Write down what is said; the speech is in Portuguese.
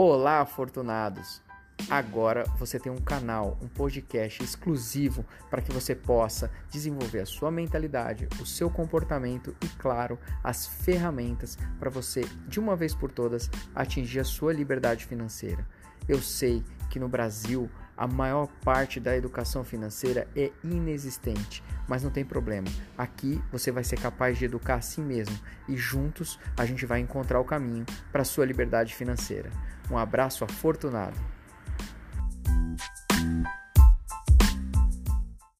Olá, afortunados! Agora você tem um canal, um podcast exclusivo para que você possa desenvolver a sua mentalidade, o seu comportamento e, claro, as ferramentas para você, de uma vez por todas, atingir a sua liberdade financeira. Eu sei que no Brasil a maior parte da educação financeira é inexistente, mas não tem problema. Aqui você vai ser capaz de educar a si mesmo e juntos a gente vai encontrar o caminho para sua liberdade financeira. Um abraço afortunado.